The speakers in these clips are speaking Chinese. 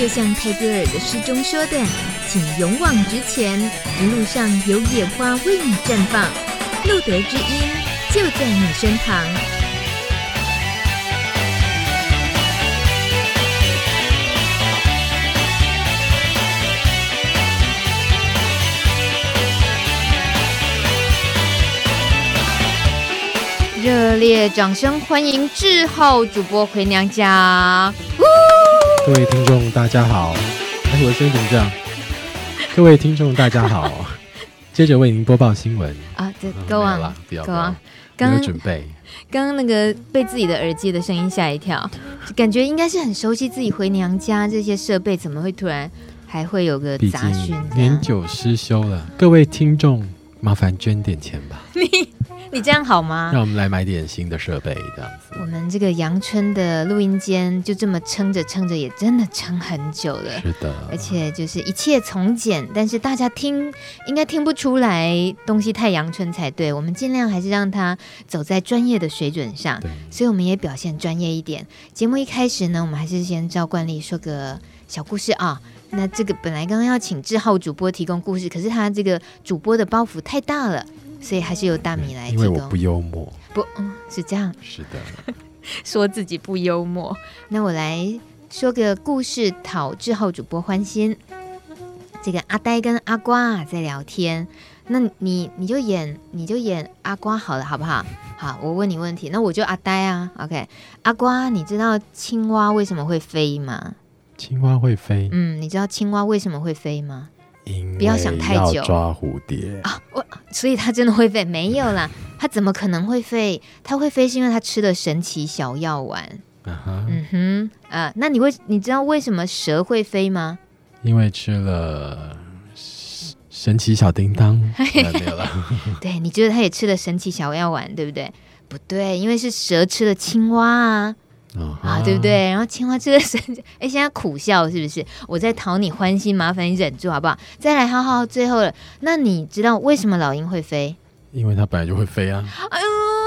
就像泰戈尔的诗中说的，请勇往直前，一路上有野花为你绽放，路德之音就在你身旁。热烈掌声欢迎志浩主播回娘家！各位听众大家好，哎，我的声音怎么这样？各位听众大家好，接着为您播报新闻啊，这 Go on，Go on，刚刚准备，刚刚那个被自己的耳机的声音吓一跳，感觉应该是很熟悉自己回娘家这些设备，怎么会突然还会有个杂讯？年久失修了，各位听众麻烦捐点钱吧。你。你这样好吗？让我们来买点新的设备，这样子。我们这个阳春的录音间就这么撑着撑着，也真的撑很久了。是的，而且就是一切从简，但是大家听应该听不出来东西太阳春才对。我们尽量还是让它走在专业的水准上，对。所以我们也表现专业一点。节目一开始呢，我们还是先照惯例说个小故事啊。那这个本来刚刚要请志浩主播提供故事，可是他这个主播的包袱太大了。所以还是由大米来提供。因为我不幽默。不，嗯，是这样。是的。说自己不幽默，那我来说个故事讨志浩主播欢心。这个阿呆跟阿瓜在聊天，那你你就演你就演阿瓜好了，好不好？好，我问你问题，那我就阿呆啊。OK，阿瓜，你知道青蛙为什么会飞吗？青蛙会飞。嗯，你知道青蛙为什么会飞吗？不要想太久，抓蝴蝶啊！我所以它真的会飞？没有啦，它怎么可能会飞？它会飞是因为它吃了神奇小药丸。Uh -huh. 嗯哼，啊，那你会你知道为什么蛇会飞吗？因为吃了神奇小叮当。没有了。对，你觉得它也吃了神奇小药丸，对不对？不对，因为是蛇吃了青蛙啊。Uh. 啊，对不对？然后青蛙这个神，哎，现在苦笑是不是？我在讨你欢心，麻烦你忍住好不好？再来，浩浩，最后了。那你知道为什么老鹰会飞？因为它本来就会飞啊。哎呦，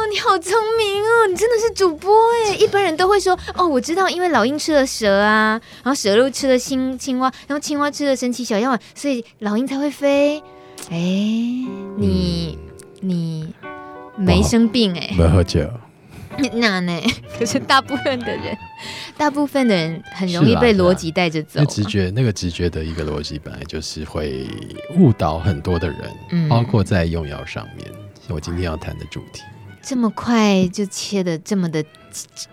你好聪明哦！你真的是主播哎！一般人都会说哦，我知道，因为老鹰吃了蛇啊，然后蛇又吃了青青蛙，然后青蛙吃了神奇小药丸，所以老鹰才会飞。哎，你、嗯、你没生病哎？没喝酒。那呢？可是大部分的人，大部分的人很容易被逻辑带着走。那直觉，那个直觉的一个逻辑，本来就是会误导很多的人，嗯，包括在用药上面。我今天要谈的主题，这么快就切的这么的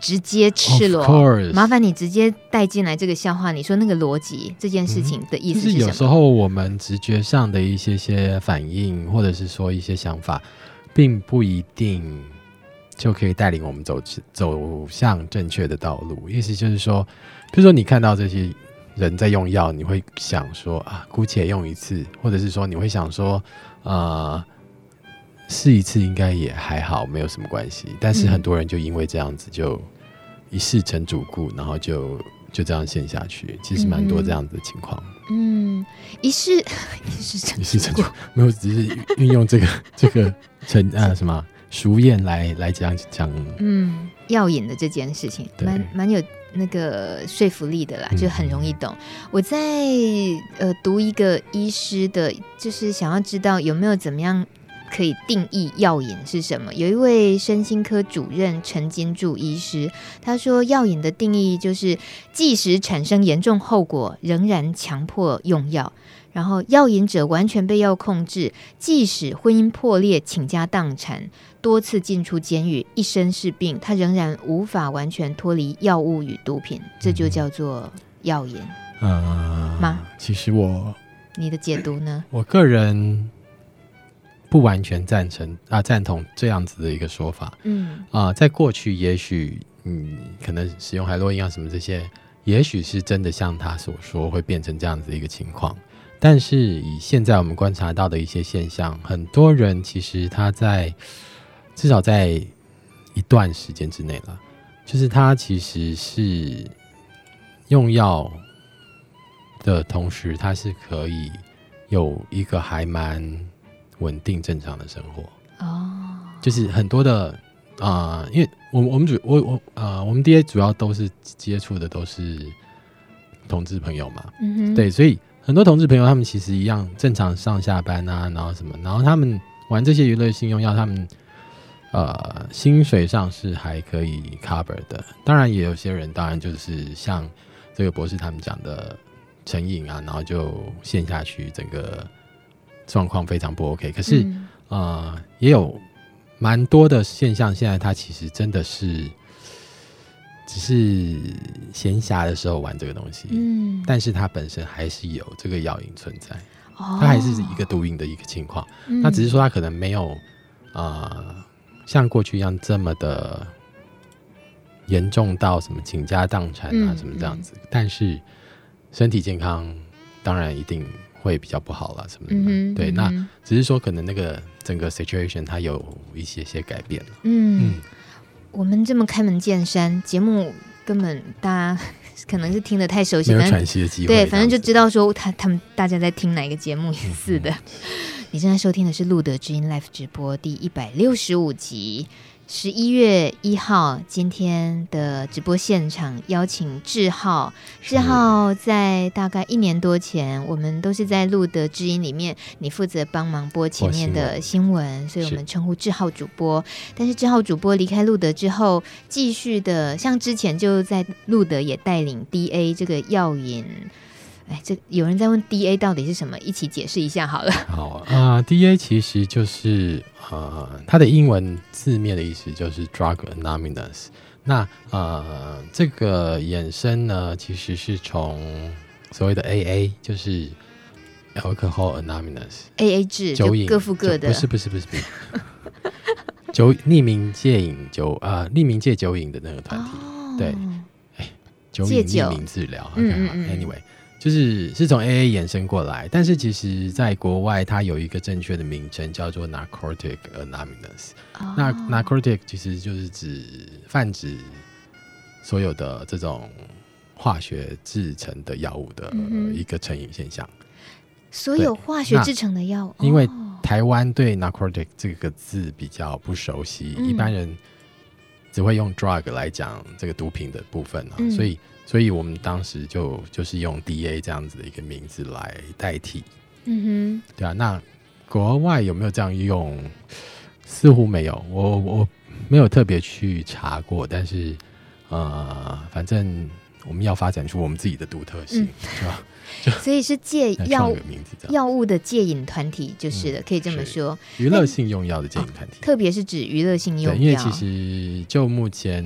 直接赤裸，麻烦你直接带进来这个笑话。你说那个逻辑这件事情的意思是什么？嗯，就是有时候我们直觉上的一些些反应，或者是说一些想法，并不一定。就可以带领我们走走向正确的道路。意思就是说，比如说你看到这些人在用药，你会想说啊，姑且用一次，或者是说你会想说，呃，试一次应该也还好，没有什么关系。但是很多人就因为这样子，就一试成主顾，然后就就这样陷下去。其实蛮多这样子的情况。嗯，一试 一试成一试成主，没有，只是运用这个这个成啊什么。熟谚来来讲讲，嗯，药瘾的这件事情，蛮蛮有那个说服力的啦，就很容易懂。嗯、我在呃读一个医师的，就是想要知道有没有怎么样可以定义药瘾是什么。有一位身心科主任陈金柱医师，他说药瘾的定义就是，即使产生严重后果，仍然强迫用药。然后药瘾者完全被药控制，即使婚姻破裂、倾家荡产、多次进出监狱、一身是病，他仍然无法完全脱离药物与毒品，这就叫做药瘾。嗯、呃，吗？其实我，你的解读呢？我个人不完全赞成啊，赞同这样子的一个说法。嗯啊、呃，在过去，也许嗯，可能使用海洛因啊什么这些，也许是真的像他所说，会变成这样子的一个情况。但是以现在我们观察到的一些现象，很多人其实他在至少在一段时间之内了，就是他其实是用药的同时，他是可以有一个还蛮稳定正常的生活哦。就是很多的啊、呃，因为我们我们主我我啊、呃，我们 DA 主要都是接触的都是。同志朋友嘛，嗯哼，对，所以很多同志朋友他们其实一样正常上下班啊，然后什么，然后他们玩这些娱乐性用药，他们呃薪水上是还可以 cover 的。当然，也有些人当然就是像这个博士他们讲的成瘾啊，然后就陷下去，整个状况非常不 OK。可是、嗯、呃，也有蛮多的现象，现在他其实真的是。只是闲暇的时候玩这个东西，嗯，但是它本身还是有这个药瘾存在，哦，它还是一个毒瘾的一个情况。那、嗯、只是说他可能没有啊、呃，像过去一样这么的严重到什么倾家荡产啊什么这样子，嗯嗯、但是身体健康当然一定会比较不好了，什么的。嗯、对，嗯、那只是说可能那个整个 situation 它有一些些改变了，嗯。嗯我们这么开门见山，节目根本大家可能是听得太熟悉，没有喘息的机会。对，反正就知道说他他们大家在听哪个节目似的。你正在收听的是路德之音 Live 直播第一百六十五集。十一月一号，今天的直播现场邀请志浩。志浩在大概一年多前，我们都是在路德之音里面，你负责帮忙播前面的新闻，所以我们称呼志浩主播。但是志浩主播离开路德之后，继续的像之前就在路德也带领 DA 这个药瘾。哎，这有人在问 D A 到底是什么？一起解释一下好了。好啊，呃，D A 其实就是呃，它的英文字面的意思就是 Drug Anonymous。那呃，这个衍生呢，其实是从所谓的 A A，就是 Alcohol Anonymous A A 制，酒瘾各付各的，不是不是不是不是，酒匿名戒瘾酒啊，呃，匿名戒酒瘾的那个团体，哦，对，哎，酒瘾匿名治疗，嗯嗯嗯，Anyway。就是是从 AA 衍生过来，但是其实在国外它有一个正确的名称叫做 Narcotic Anonymous。Oh. 那 Narcotic 其实就是指泛指所有的这种化学制成的药物的一个成瘾现象。Mm hmm. 所有化学制成的药物，因为台湾对 Narcotic 这个字比较不熟悉，mm hmm. 一般人只会用 drug 来讲这个毒品的部分啊，mm hmm. 所以。所以我们当时就就是用 DA 这样子的一个名字来代替，嗯哼，对啊。那国外有没有这样用？似乎没有，我我没有特别去查过。但是呃，反正我们要发展出我们自己的独特性，是吧、嗯？所以是戒 药药物的戒瘾团体，就是了，嗯、可以这么说。娱乐性用药的戒瘾团体，特别是指娱乐性用药。因为其实就目前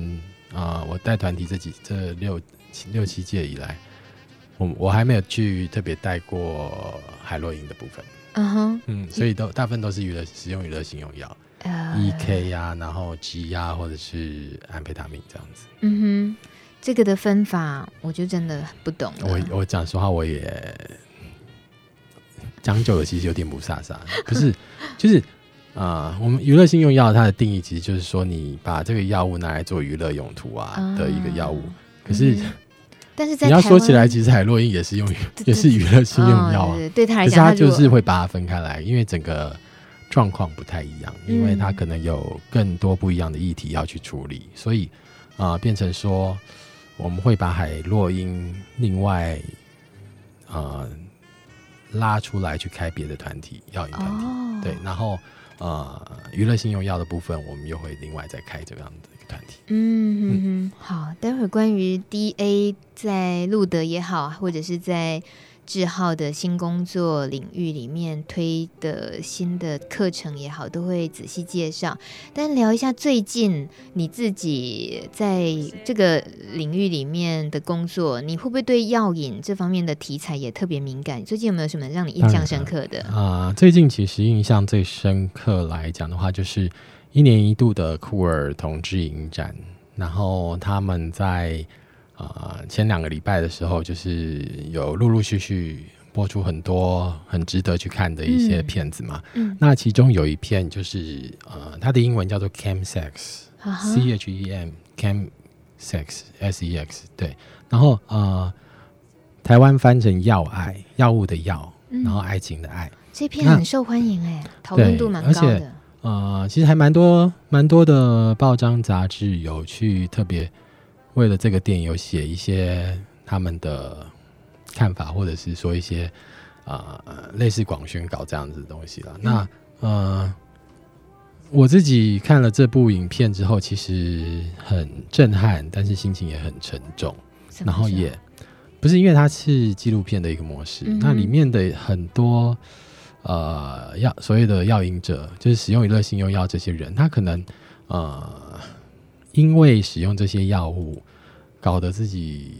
啊、呃，我带团体这几这六。六七届以来，我我还没有去特别带过海洛因的部分。嗯哼、uh，huh. 嗯，所以都大部分都是娱乐使用娱乐性用药，E K 呀，然后 G 呀，或者是安非他命这样子。嗯哼，这个的分法我就真的不懂。我我讲实话，我也讲久了，其实有点不飒飒。可是就是啊、呃，我们娱乐性用药它的定义其实就是说，你把这个药物拿来做娱乐用途啊的一个药物。Uh. 可是。嗯但是在你要说起来，其实海洛因也是用，也是娱乐性用药啊。对他来讲，他就是会把它分开来，因为整个状况不太一样，因为他可能有更多不一样的议题要去处理，所以啊、呃，变成说我们会把海洛因另外呃拉出来去开别的团体，药瘾团体。哦、对，然后呃娱乐性用药的部分，我们又会另外再开这个样子。嗯哼哼，好，待会儿关于 DA 在路德也好，或者是在志浩的新工作领域里面推的新的课程也好，都会仔细介绍。但聊一下最近你自己在这个领域里面的工作，你会不会对药瘾这方面的题材也特别敏感？最近有没有什么让你印象深刻的？啊、呃，最近其实印象最深刻来讲的话，就是。一年一度的酷儿同志影展，然后他们在、呃、前两个礼拜的时候，就是有陆陆续续播出很多很值得去看的一些片子嘛。嗯，嗯，那其中有一片就是呃，它的英文叫做 Chem Sex，C、uh E M Chem Sex S E X 对，然后呃，台湾翻成药爱，药物的药，然后爱情的爱，嗯、这片很受欢迎哎，讨论度蛮高的。呃，其实还蛮多蛮多的报章杂志有去特别为了这个电影有写一些他们的看法，或者是说一些啊、呃、类似广宣稿这样子的东西了。嗯、那呃，我自己看了这部影片之后，其实很震撼，但是心情也很沉重。然后也不是因为它是纪录片的一个模式，嗯、那里面的很多呃药所谓的药瘾者，就是使用娱乐性用药这些人，他可能呃因为使用这些药物。搞得自己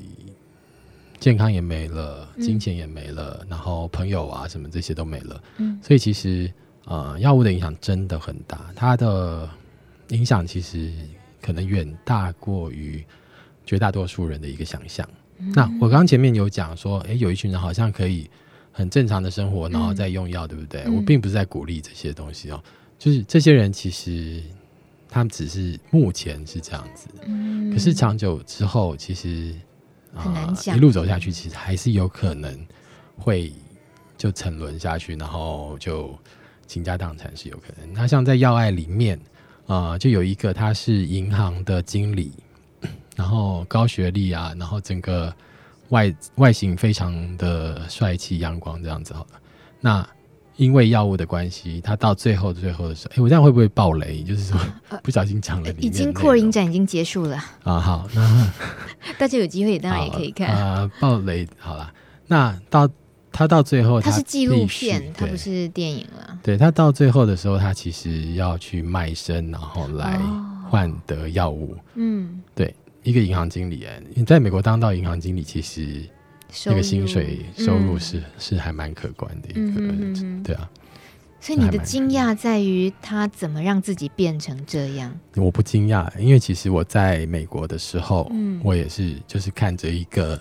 健康也没了，金钱也没了，嗯、然后朋友啊什么这些都没了。嗯，所以其实呃，药物的影响真的很大，它的影响其实可能远大过于绝大多数人的一个想象。嗯、那我刚刚前面有讲说，诶，有一群人好像可以很正常的生活，然后再用药，嗯、对不对？我并不是在鼓励这些东西哦，就是这些人其实。他们只是目前是这样子，嗯、可是长久之后，其实很难讲、呃。一路走下去，其实还是有可能会就沉沦下去，然后就倾家荡产是有可能。那像在要爱里面啊、呃，就有一个他是银行的经理，然后高学历啊，然后整个外外形非常的帅气阳光这样子好了。那因为药物的关系，他到最后最后的时候，哎，我这样会不会爆雷？就是说 不小心讲了、呃，已经酷儿影展已经结束了啊。好，那 大家有机会当然也可以看啊、呃。爆雷好了，那到他到最后他，他是纪录片，他不是电影了。对，他到最后的时候，他其实要去卖身，然后来换得药物。哦、嗯，对，一个银行经理，哎，你在美国当到银行经理，其实。那个薪水收入是、嗯、是还蛮可观的一个，嗯、对啊。所以你的惊讶在于他怎么让自己变成这样？我不惊讶，因为其实我在美国的时候，嗯、我也是就是看着一个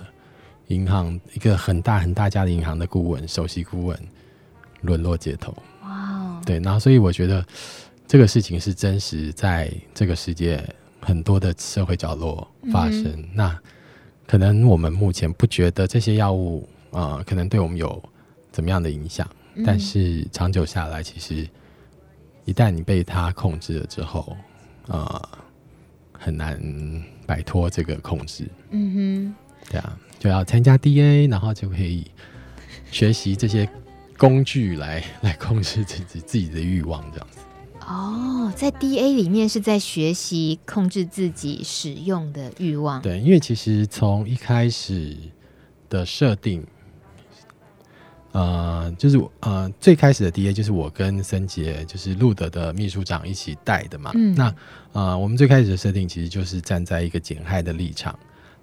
银行一个很大很大家的银行的顾问，首席顾问沦落街头。哇哦，对，然后所以我觉得这个事情是真实在这个世界很多的社会角落发生。嗯、那。可能我们目前不觉得这些药物啊、呃，可能对我们有怎么样的影响，嗯、但是长久下来，其实一旦你被它控制了之后，啊、呃，很难摆脱这个控制。嗯哼，对啊，就要参加 DA，然后就可以学习这些工具来来控制自己自己的欲望，这样子。哦，在 D A 里面是在学习控制自己使用的欲望。对，因为其实从一开始的设定，呃，就是呃最开始的 D A 就是我跟森杰，就是路德的秘书长一起带的嘛。嗯。那呃，我们最开始的设定其实就是站在一个减害的立场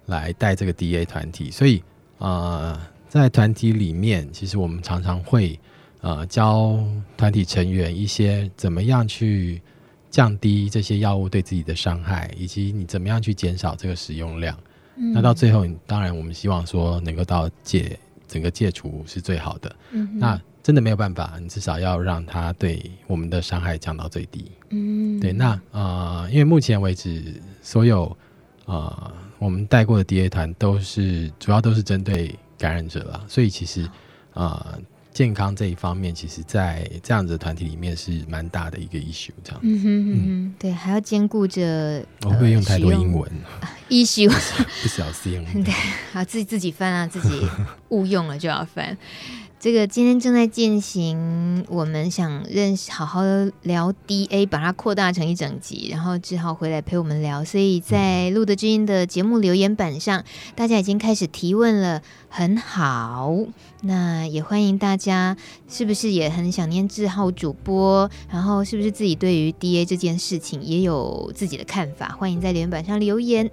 来带这个 D A 团体，所以呃，在团体里面，其实我们常常会。呃，教团体成员一些怎么样去降低这些药物对自己的伤害，以及你怎么样去减少这个使用量。嗯、那到最后，当然我们希望说能够到戒整个戒除是最好的。嗯、那真的没有办法，你至少要让它对我们的伤害降到最低。嗯，对。那呃，因为目前为止，所有呃我们带过的 DA 团都是主要都是针对感染者啦，所以其实啊。呃健康这一方面，其实，在这样子的团体里面是蛮大的一个 issue，这样。嗯哼嗯哼，对，还要兼顾着。我会不会用太多英文？issue 不小心。对，好，自己自己翻啊，自己误用了就要翻。这个今天正在进行，我们想认识好好的聊 DA，把它扩大成一整集，然后志浩回来陪我们聊。所以在路德知音的节目留言板上，大家已经开始提问了，很好。那也欢迎大家，是不是也很想念志浩主播？然后是不是自己对于 DA 这件事情也有自己的看法？欢迎在留言板上留言。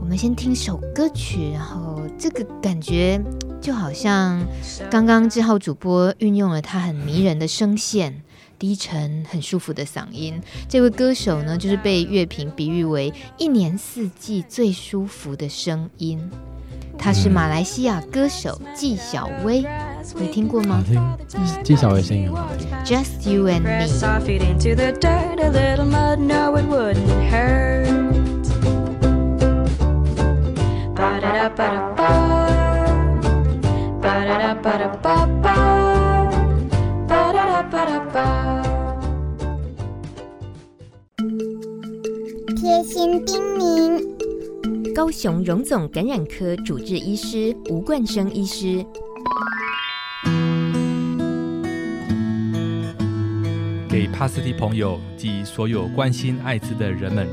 我们先听首歌曲，然后这个感觉就好像刚刚志浩主播运用了他很迷人的声线，低沉很舒服的嗓音。这位歌手呢，就是被乐评比喻为一年四季最舒服的声音。他是马来西亚歌手纪晓薇，你听过吗？听，纪晓薇声音很好听。Just you and me。贴心叮咛。高雄荣总感染科主治医师吴冠生医师。给帕斯蒂朋友及所有关心艾滋的人们，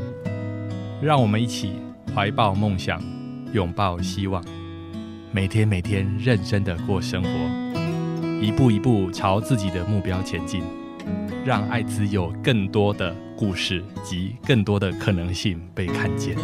让我们一起怀抱梦想，拥抱希望，每天每天认真的过生活，一步一步朝自己的目标前进，让艾滋有更多的故事及更多的可能性被看见。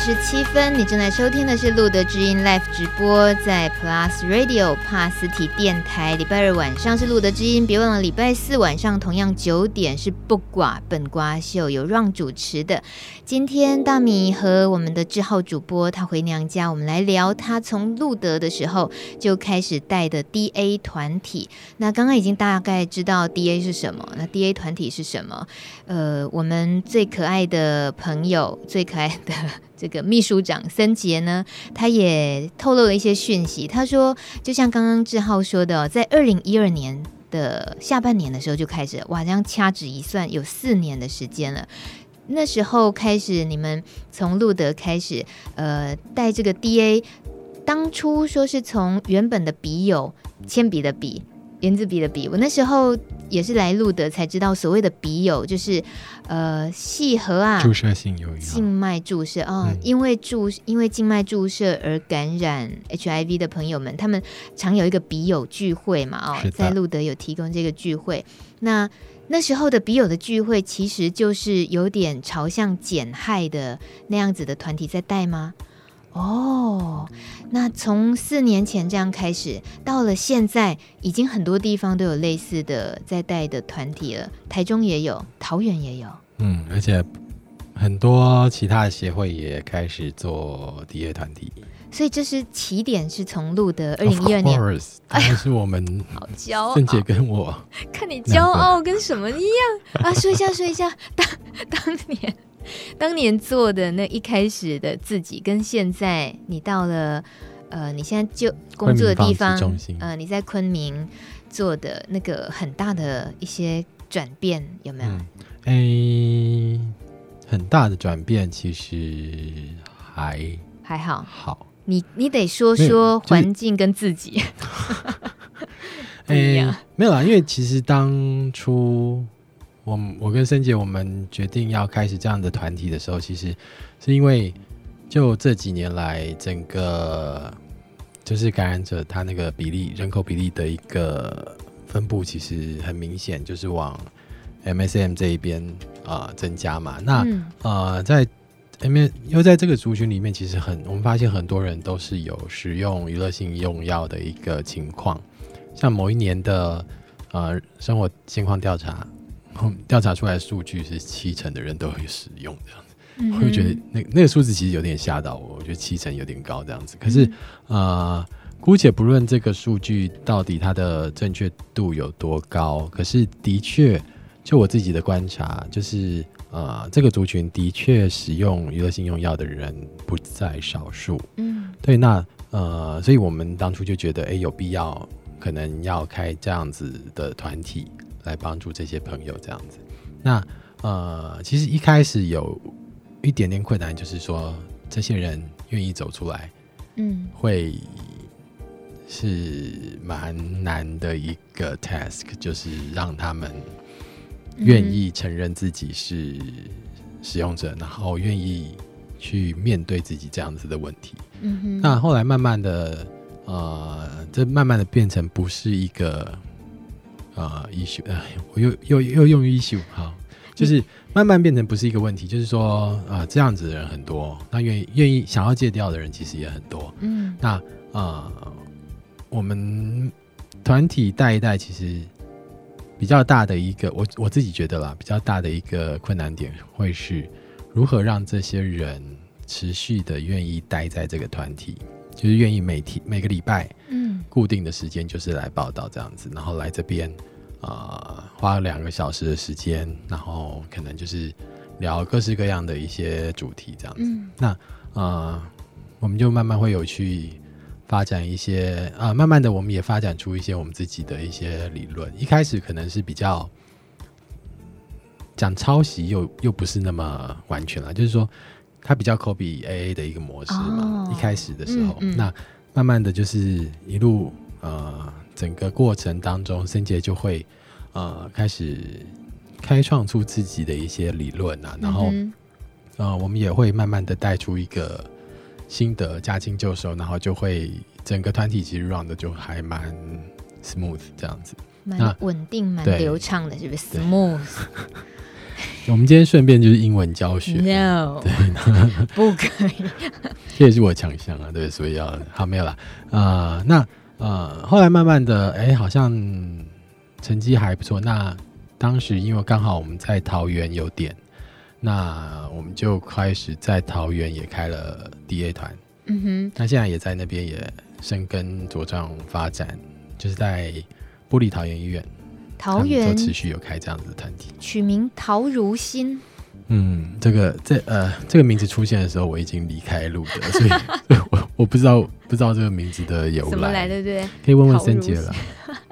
十七分，你正在收听的是路德知音 Live 直播，在 Plus Radio 帕斯提电台。礼拜二晚上是路德知音，别忘了礼拜四晚上同样九点是不寡本瓜秀，由 Ron 主持的。今天大米和我们的志浩主播他回娘家，我们来聊他从路德的时候就开始带的 DA 团体。那刚刚已经大概知道 DA 是什么，那 DA 团体是什么？呃，我们最可爱的朋友，最可爱的。这个秘书长森杰呢，他也透露了一些讯息。他说，就像刚刚志浩说的，在二零一二年的下半年的时候就开始，哇，这样掐指一算，有四年的时间了。那时候开始，你们从路德开始，呃，带这个 DA，当初说是从原本的笔友，铅笔的笔。原子笔的笔，我那时候也是来路德才知道，所谓的笔友就是，呃，细核啊，注射性有静脉注射啊、哦嗯，因为注因为静脉注射而感染 HIV 的朋友们，他们常有一个笔友聚会嘛，哦，在路德有提供这个聚会。那那时候的笔友的聚会，其实就是有点朝向减害的那样子的团体在带吗？哦，那从四年前这样开始，到了现在，已经很多地方都有类似的在带的团体了。台中也有，桃园也有。嗯，而且很多其他的协会也开始做第二团体。所以这是起点，是从录的二零一二年。当然是我们 好骄傲，圣杰跟我 看你骄傲跟什么一样啊？说一下，说一下，当当年。当年做的那一开始的自己，跟现在你到了呃，你现在就工作的地方，呃，你在昆明做的那个很大的一些转变有没有？哎、嗯欸，很大的转变其实还还好。好，你你得说说环境跟自己。哎、欸，没有啦，因为其实当初。我我跟森姐，我们决定要开始这样的团体的时候，其实是因为就这几年来，整个就是感染者他那个比例人口比例的一个分布，其实很明显就是往 MSM 这一边啊、呃、增加嘛。那、嗯、呃在 M 又在这个族群里面，其实很我们发现很多人都是有使用娱乐性用药的一个情况，像某一年的呃生活情况调查。调查出来的数据是七成的人都会使用这样子，嗯、我就觉得那那个数字其实有点吓到我，我觉得七成有点高这样子。可是，嗯、呃，姑且不论这个数据到底它的正确度有多高，可是的确，就我自己的观察，就是呃，这个族群的确使用娱乐性用药的人不在少数。嗯，对，那呃，所以我们当初就觉得，哎，有必要可能要开这样子的团体。来帮助这些朋友这样子，那呃，其实一开始有一点点困难，就是说这些人愿意走出来，嗯，会是蛮难的一个 task，就是让他们愿意承认自己是使用者，嗯、然后愿意去面对自己这样子的问题。嗯哼，那后来慢慢的，呃，这慢慢的变成不是一个。啊、uh，issue，哎，我又又又用 issue，好，就是慢慢变成不是一个问题，就是说啊、呃，这样子的人很多，那愿意愿意想要戒掉的人其实也很多。嗯，那啊、呃，我们团体带一带，其实比较大的一个，我我自己觉得啦，比较大的一个困难点会是如何让这些人持续的愿意待在这个团体。就是愿意每天每个礼拜，嗯，固定的时间就是来报道这样子，嗯、然后来这边，啊、呃，花了两个小时的时间，然后可能就是聊各式各样的一些主题这样子。嗯、那呃，我们就慢慢会有去发展一些啊、呃，慢慢的我们也发展出一些我们自己的一些理论。一开始可能是比较讲抄袭，又又不是那么完全了，就是说。它比较 copy AA 的一个模式嘛，哦、一开始的时候，嗯嗯、那慢慢的就是一路呃，整个过程当中，森杰就会呃开始开创出自己的一些理论啊，然后、嗯、呃，我们也会慢慢的带出一个心得，驾轻就熟，然后就会整个团体其实 run 的就还蛮 smooth 这样子，蛮稳定，蛮流畅的，是不是 smooth？我们今天顺便就是英文教学，no，对，不可以，这也是我强项啊，对，所以要好没有啦，啊、呃，那呃，后来慢慢的，哎，好像成绩还不错。那当时因为刚好我们在桃园有点，那我们就开始在桃园也开了 DA 团，嗯哼，那现在也在那边也生根茁壮发展，就是在玻璃桃园医院。桃园持续有开这样子的团体，取名桃如心。嗯，这个这呃这个名字出现的时候，我已经离开路德，所以 我我不知道不知道这个名字的由来，怎么来的，对不对？可以问问森杰了，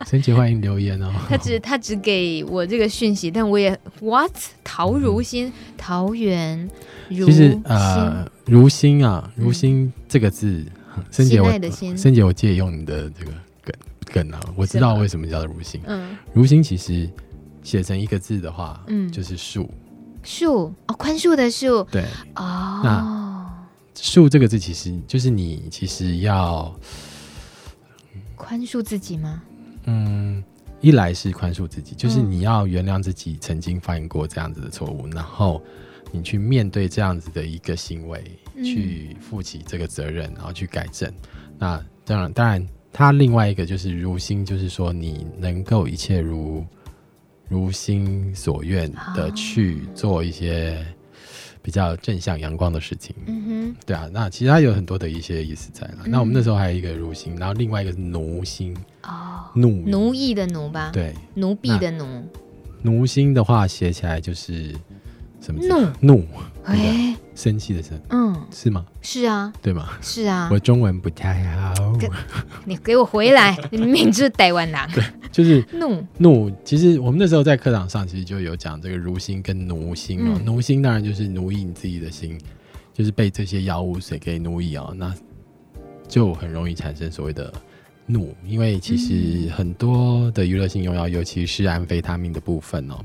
森杰欢迎留言哦。他只他只给我这个讯息，但我也 what 陶如心，嗯、桃源如心。其实呃如心啊如心这个字，森杰我森杰我借用你的这个。梗梗啊，我知道为什么叫如心。嗯，如心其实写成一个字的话，嗯，就是树。树哦，宽恕的恕。对哦。那树这个字其实就是你其实要宽恕自己吗？嗯，一来是宽恕自己，就是你要原谅自己曾经犯过这样子的错误，嗯、然后你去面对这样子的一个行为，嗯、去负起这个责任，然后去改正。那当然，当然。他另外一个就是如心，就是说你能够一切如如心所愿的去做一些比较正向阳光的事情。嗯哼，对啊，那其实他有很多的一些意思在了。嗯、那我们那时候还有一个如心，然后另外一个是奴心。哦，奴奴役的奴吧？对，奴婢的奴。奴心的话写起来就是什么？怒怒。哎。生气的生，嗯，是吗？是啊，对吗？是啊，我中文不太好。你给我回来！你明明是台湾人。对，就是怒怒。其实我们那时候在课堂上，其实就有讲这个如心跟奴心哦。奴心当然就是奴役你自己的心，就是被这些药物水给奴役哦，那就很容易产生所谓的怒。因为其实很多的娱乐性用药，尤其是安非他命的部分哦，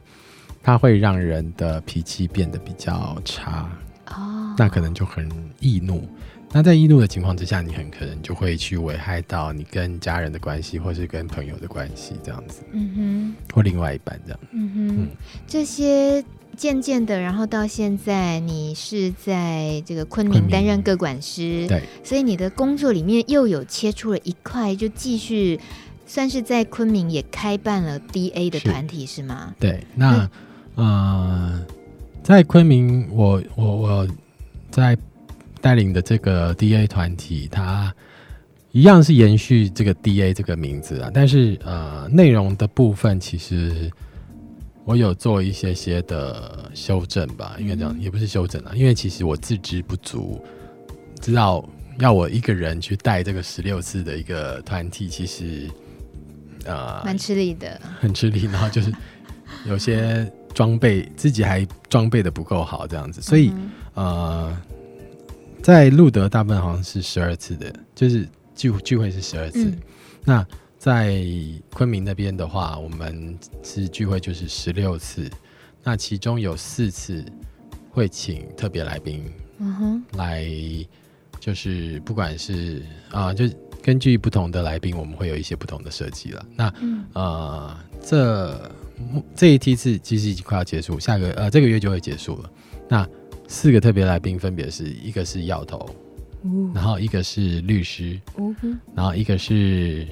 它会让人的脾气变得比较差。哦，那可能就很易怒。那在易怒的情况之下，你很可能就会去危害到你跟家人的关系，或是跟朋友的关系，这样子。嗯哼，或另外一半这样。嗯哼，嗯，这些渐渐的，然后到现在，你是在这个昆明担任各管师，对，所以你的工作里面又有切出了一块，就继续算是在昆明也开办了 DA 的团体，是，是吗？对，那呃。在昆明，我我我在带领的这个 DA 团体，它一样是延续这个 DA 这个名字啊，但是呃，内容的部分其实我有做一些些的修正吧，应该这样，也不是修正啊，因为其实我自知不足，知道要我一个人去带这个十六次的一个团体，其实呃蛮吃力的，很吃力，然后就是有些。装备自己还装备的不够好，这样子，所以、嗯、呃，在路德大部分好像是十二次的，就是聚聚会是十二次。嗯、那在昆明那边的话，我们是聚会就是十六次，那其中有四次会请特别来宾，嗯哼，来就是不管是啊、呃，就根据不同的来宾，我们会有一些不同的设计了。那、嗯、呃，这。这一梯次其实已经快要结束，下个呃这个月就会结束了。那四个特别来宾分别是一个是药头，哦、然后一个是律师，哦、然后一个是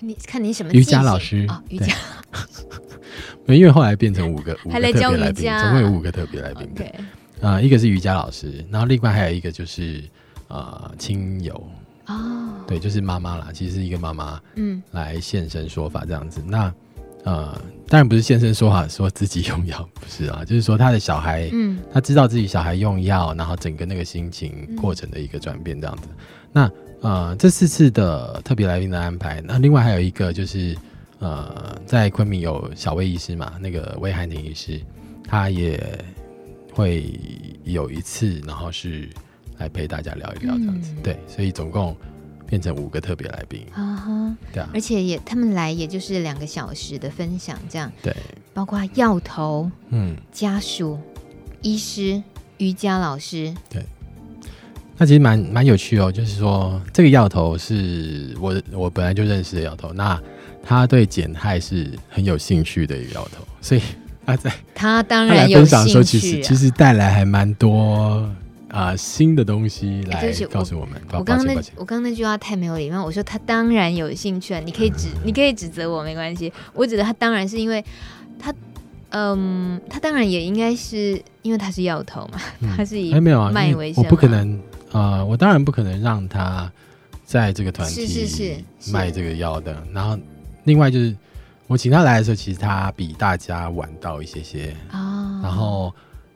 你看你什么瑜伽老师哦，瑜伽。没，因为后来变成五个，五个还来教瑜伽，总共有五个特别来宾。对，啊，一个是瑜伽老师，然后另外还有一个就是呃亲友哦，对，就是妈妈啦，其实是一个妈妈，嗯，来现身说法这样子。那呃，当然不是现身说法，说自己用药，不是啊，就是说他的小孩，嗯，他知道自己小孩用药，然后整个那个心情过程的一个转变这样子。那呃，这四次的特别来宾的安排，那另外还有一个就是。呃，在昆明有小魏医师嘛，那个魏汉廷医师，他也会有一次，然后是来陪大家聊一聊这样子，嗯、对，所以总共变成五个特别来宾，啊哈，对啊，而且也他们来也就是两个小时的分享，这样，对，包括药头，嗯，家属、医师、瑜伽老师，对，那其实蛮蛮有趣哦，就是说这个药头是我我本来就认识的药头，那。他对减害是很有兴趣的一个药头，所以他在他当然有兴趣、啊、其实其实带来还蛮多啊、呃、新的东西来告诉我们。我刚刚那我刚刚那句话太没有礼貌，我说他当然有兴趣啊，你可以指、嗯、你可以指责我没关系，我指责他当然是因为他嗯，他当然也应该是因为他是药头嘛，嗯、他是以没有啊，卖为生，我不可能啊、呃，我当然不可能让他在这个团体是是是卖这个药的，然后。另外就是，我请他来的时候，其实他比大家晚到一些些啊，然后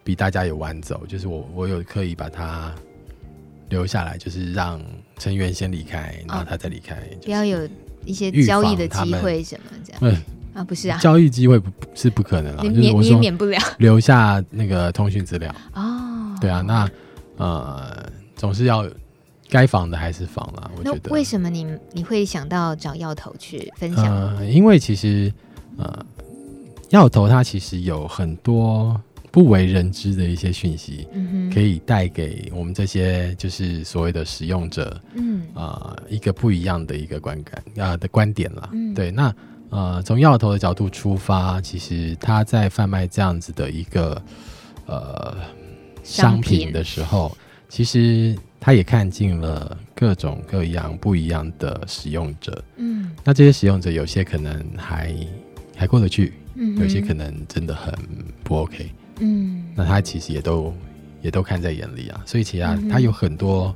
比大家也晚走，就是我我有刻意把他留下来，就是让成员先离开，然后他再离开，不要有一些交易的机会什么这样。对啊，不是啊，交易机会不是不可能啊，你免你也免不了留下那个通讯资料哦。对啊，那呃总是要。该防的还是防了，我觉得。那为什么你你会想到找药头去分享？呃，因为其实呃，药头他其实有很多不为人知的一些讯息，嗯，可以带给我们这些就是所谓的使用者，嗯啊、呃，一个不一样的一个观感啊、呃、的观点了。嗯，对。那呃，从药头的角度出发，其实他在贩卖这样子的一个呃商品的时候，其实。他也看尽了各种各样不一样的使用者，嗯，那这些使用者有些可能还还过得去，嗯，有些可能真的很不 OK，嗯，那他其实也都也都看在眼里啊，所以其实他，他有很多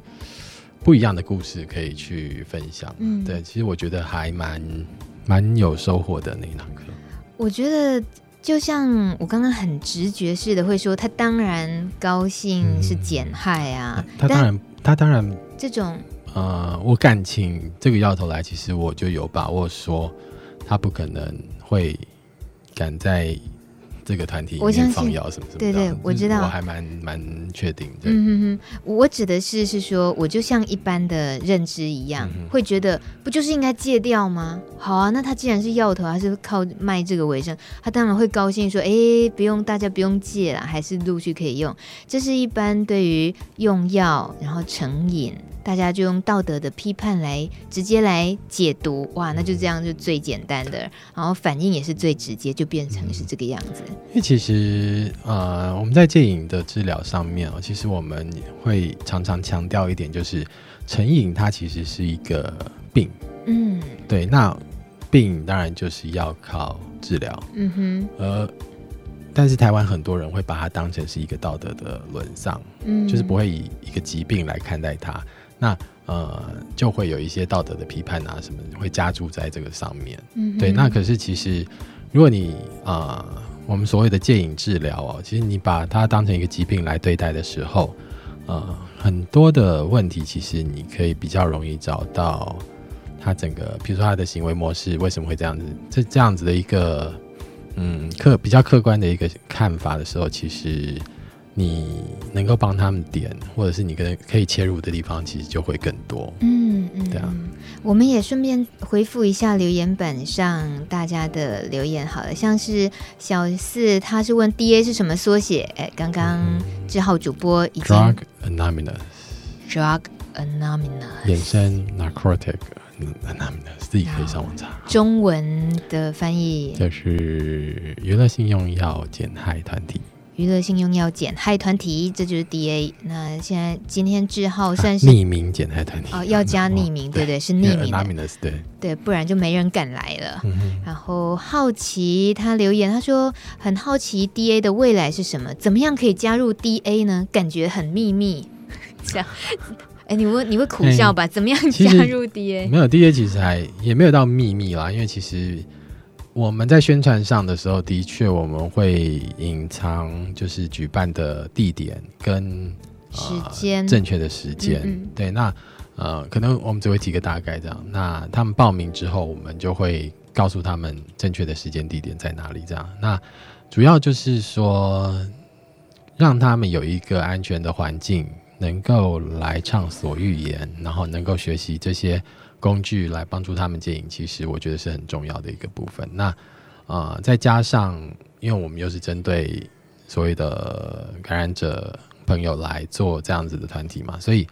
不一样的故事可以去分享，嗯，对，其实我觉得还蛮蛮有收获的那一堂课，我觉得。就像我刚刚很直觉似的会说，他当然高兴是减害啊，嗯、他当然他当然这种呃，我感情这个要头来，其实我就有把握说，他不可能会赶在。这个团体里面放药什么什么，对对，我知道，我还蛮蛮确定。嗯哼哼，我指的是是说，我就像一般的认知一样，嗯、会觉得不就是应该戒掉吗？好啊，那他既然是药头，还是靠卖这个为生，他当然会高兴说，哎，不用大家不用戒了，还是陆续可以用。这是一般对于用药然后成瘾。大家就用道德的批判来直接来解读，哇，那就这样就最简单的，然后反应也是最直接，就变成是这个样子。因为其实呃，我们在戒瘾的治疗上面哦，其实我们会常常强调一点，就是成瘾它其实是一个病，嗯，对，那病当然就是要靠治疗，嗯哼，呃，但是台湾很多人会把它当成是一个道德的沦丧，嗯，就是不会以一个疾病来看待它。那呃，就会有一些道德的批判啊，什么会加注在这个上面。嗯，对。那可是其实，如果你啊、呃，我们所谓的戒瘾治疗哦，其实你把它当成一个疾病来对待的时候，呃，很多的问题其实你可以比较容易找到它整个，比如说他的行为模式为什么会这样子，这这样子的一个嗯客比较客观的一个看法的时候，其实。你能够帮他们点，或者是你跟可以切入的地方，其实就会更多。嗯嗯，对啊。我们也顺便回复一下留言板上大家的留言，好了，像是小四，他是问 D A 是什么缩写？哎，刚刚志浩主播已经 Drug Anonymous，Drug Anonymous，衍生 Narcotic Anonymous，自己可以上网查。中文的翻译就是娱乐性用药减害团体。娱乐性用药减害团体，这就是 DA。那现在今天志浩算是、啊、匿名减害团体哦，要加匿名，对对，对，是匿名的，对对，不然就没人敢来了。嗯、然后好奇他留言，他说很好奇 DA 的未来是什么？怎么样可以加入 DA 呢？感觉很秘密。这样，哎，你会你会苦笑吧？怎么样加入 DA？没有 DA，其实还也没有到秘密啦，因为其实。我们在宣传上的时候，的确我们会隐藏，就是举办的地点跟时间、呃、正确的时间。嗯嗯对，那呃，可能我们只会提个大概这样。那他们报名之后，我们就会告诉他们正确的时间地点在哪里。这样，那主要就是说，让他们有一个安全的环境，能够来畅所欲言，然后能够学习这些。工具来帮助他们戒瘾，其实我觉得是很重要的一个部分。那啊、呃，再加上，因为我们又是针对所谓的感染者朋友来做这样子的团体嘛，所以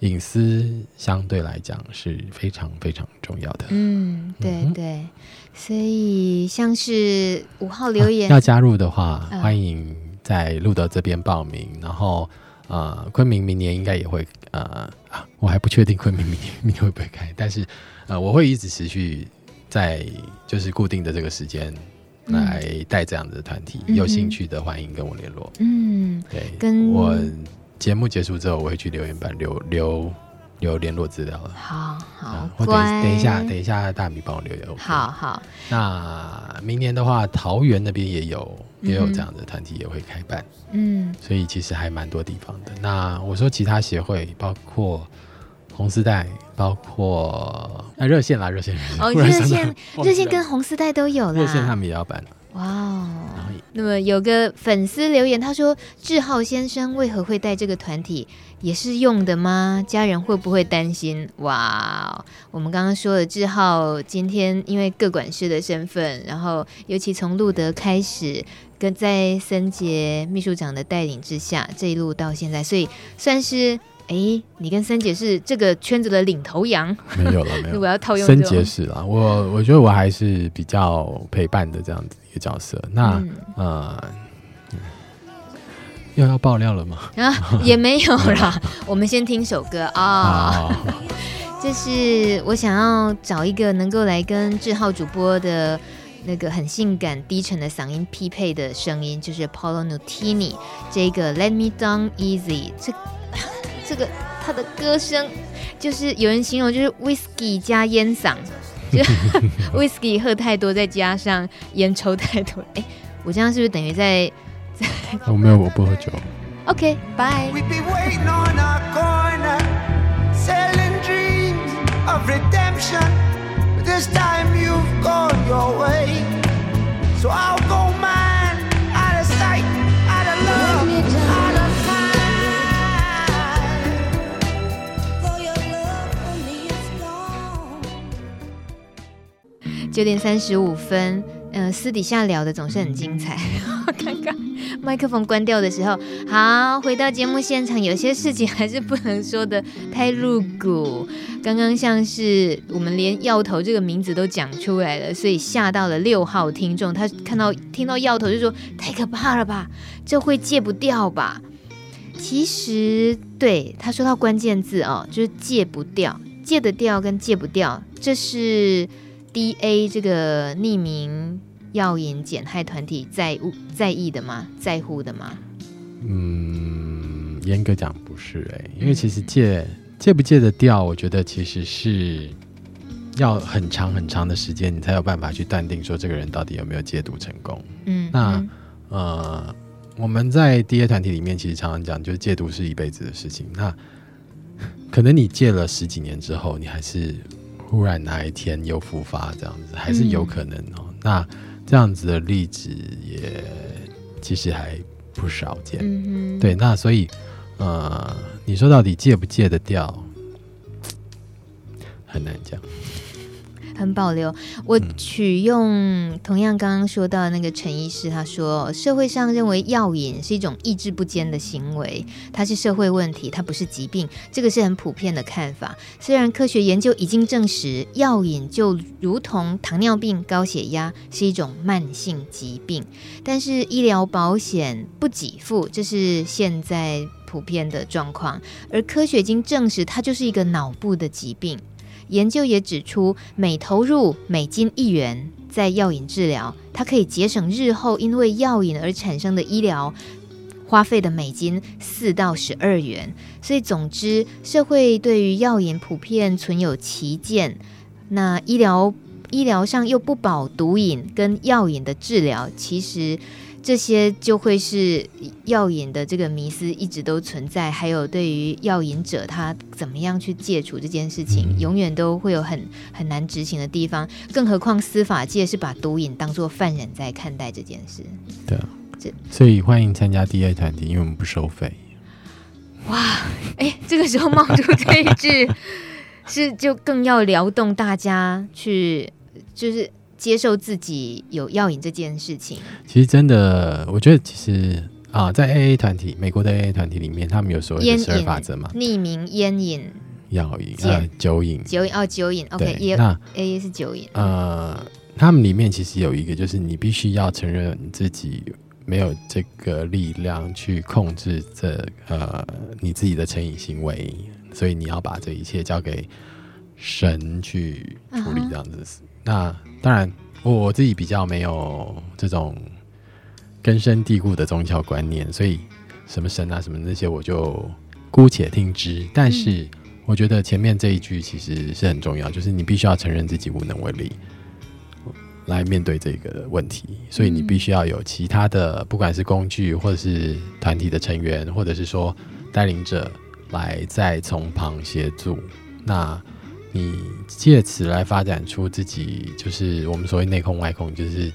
隐私相对来讲是非常非常重要的。嗯，对对。所以像是五号留言、啊、要加入的话，欢迎在路德这边报名，然后。啊、呃，昆明明年应该也会呃啊，我还不确定昆明明年明年会不会开，但是呃，我会一直持续在就是固定的这个时间来带这样的团体，嗯、有兴趣的欢迎跟我联络。嗯，对，跟我节目结束之后，我会去留言板留留留联络资料了。好好，啊、我等等一下，等一下大米帮我留言。好好，那明年的话，桃园那边也有。也有这样的团体也会开办，嗯，所以其实还蛮多地方的。那我说其他协会，包括红丝带，包括啊热线啦，热线，哦，热线，热线跟红丝带都有啦。热线他们也要办。哇哦！那么有个粉丝留言，他说：“志浩先生为何会带这个团体？也是用的吗？家人会不会担心？”哇，我们刚刚说的志浩今天因为各管事的身份，然后尤其从路德开始，跟在森杰秘书长的带领之下，这一路到现在，所以算是。哎，你跟森杰是这个圈子的领头羊？没有了，没有。我要套用森杰是了，我我觉得我还是比较陪伴的这样子一个角色。那、嗯、呃，又要爆料了吗？啊，也没有啦。我们先听首歌啊。这是我想要找一个能够来跟志浩主播的那个很性感低沉的嗓音匹配的声音，就是 Paolo Nutini 这个 Let Me Down Easy 这。这个他的歌声，就是有人形容就是 whisky 加烟嗓，就 whisky 喝太多，再加上烟抽太多。哎，我这样是不是等于在在？哦没有，我不喝酒。OK，bye。九点三十五分，嗯、呃，私底下聊的总是很精彩。刚刚麦克风关掉的时候，好，回到节目现场，有些事情还是不能说的太露骨。刚刚像是我们连药头这个名字都讲出来了，所以吓到了六号听众。他看到听到药头就说：“太可怕了吧，这会戒不掉吧？”其实，对，他说到关键字哦，就是戒不掉，戒得掉跟戒不掉，这是。D A 这个匿名药瘾减害团体在乎在意的吗？在乎的吗？嗯，严格讲不是哎、欸，因为其实戒戒不戒得掉，我觉得其实是要很长很长的时间，你才有办法去断定说这个人到底有没有戒毒成功。嗯，那嗯呃，我们在 D A 团体里面其实常常讲，就是戒毒是一辈子的事情。那可能你戒了十几年之后，你还是。忽然哪一天又复发，这样子还是有可能哦。嗯、那这样子的例子也其实还不少见。嗯、对，那所以呃，你说到底戒不戒得掉，很难讲。很保留。我取用同样刚刚说到的那个陈医师，他说社会上认为药瘾是一种意志不坚的行为，它是社会问题，它不是疾病，这个是很普遍的看法。虽然科学研究已经证实，药瘾就如同糖尿病、高血压是一种慢性疾病，但是医疗保险不给付，这是现在普遍的状况。而科学已经证实，它就是一个脑部的疾病。研究也指出，每投入美金一元在药瘾治疗，它可以节省日后因为药瘾而产生的医疗花费的美金四到十二元。所以，总之，社会对于药瘾普遍存有歧见。那医疗医疗上又不保毒瘾跟药瘾的治疗，其实。这些就会是药瘾的这个迷思一直都存在，还有对于药瘾者他怎么样去戒除这件事情，嗯、永远都会有很很难执行的地方。更何况司法界是把毒瘾当做犯人在看待这件事。对啊，这所以欢迎参加 DA 团体，因为我们不收费。哇，哎，这个时候冒出这一句，是就更要撩动大家去，就是。接受自己有药瘾这件事情，其实真的，我觉得其实啊，在 AA 团体，美国的 AA 团体里面，他们有所谓的十二法则嘛，匿名烟瘾、药瘾、呃、酒瘾、酒瘾哦，酒瘾，OK，也那 AA 是酒瘾。呃，他们里面其实有一个，就是你必须要承认自己没有这个力量去控制这呃你自己的成瘾行为，所以你要把这一切交给神去处理，这样子。Uh. 那当然，我我自己比较没有这种根深蒂固的宗教观念，所以什么神啊什么那些我就姑且听之。但是我觉得前面这一句其实是很重要，就是你必须要承认自己无能为力来面对这个问题，所以你必须要有其他的，不管是工具或者是团体的成员，或者是说带领者来再从旁协助。那你借此来发展出自己，就是我们所谓内控外控，就是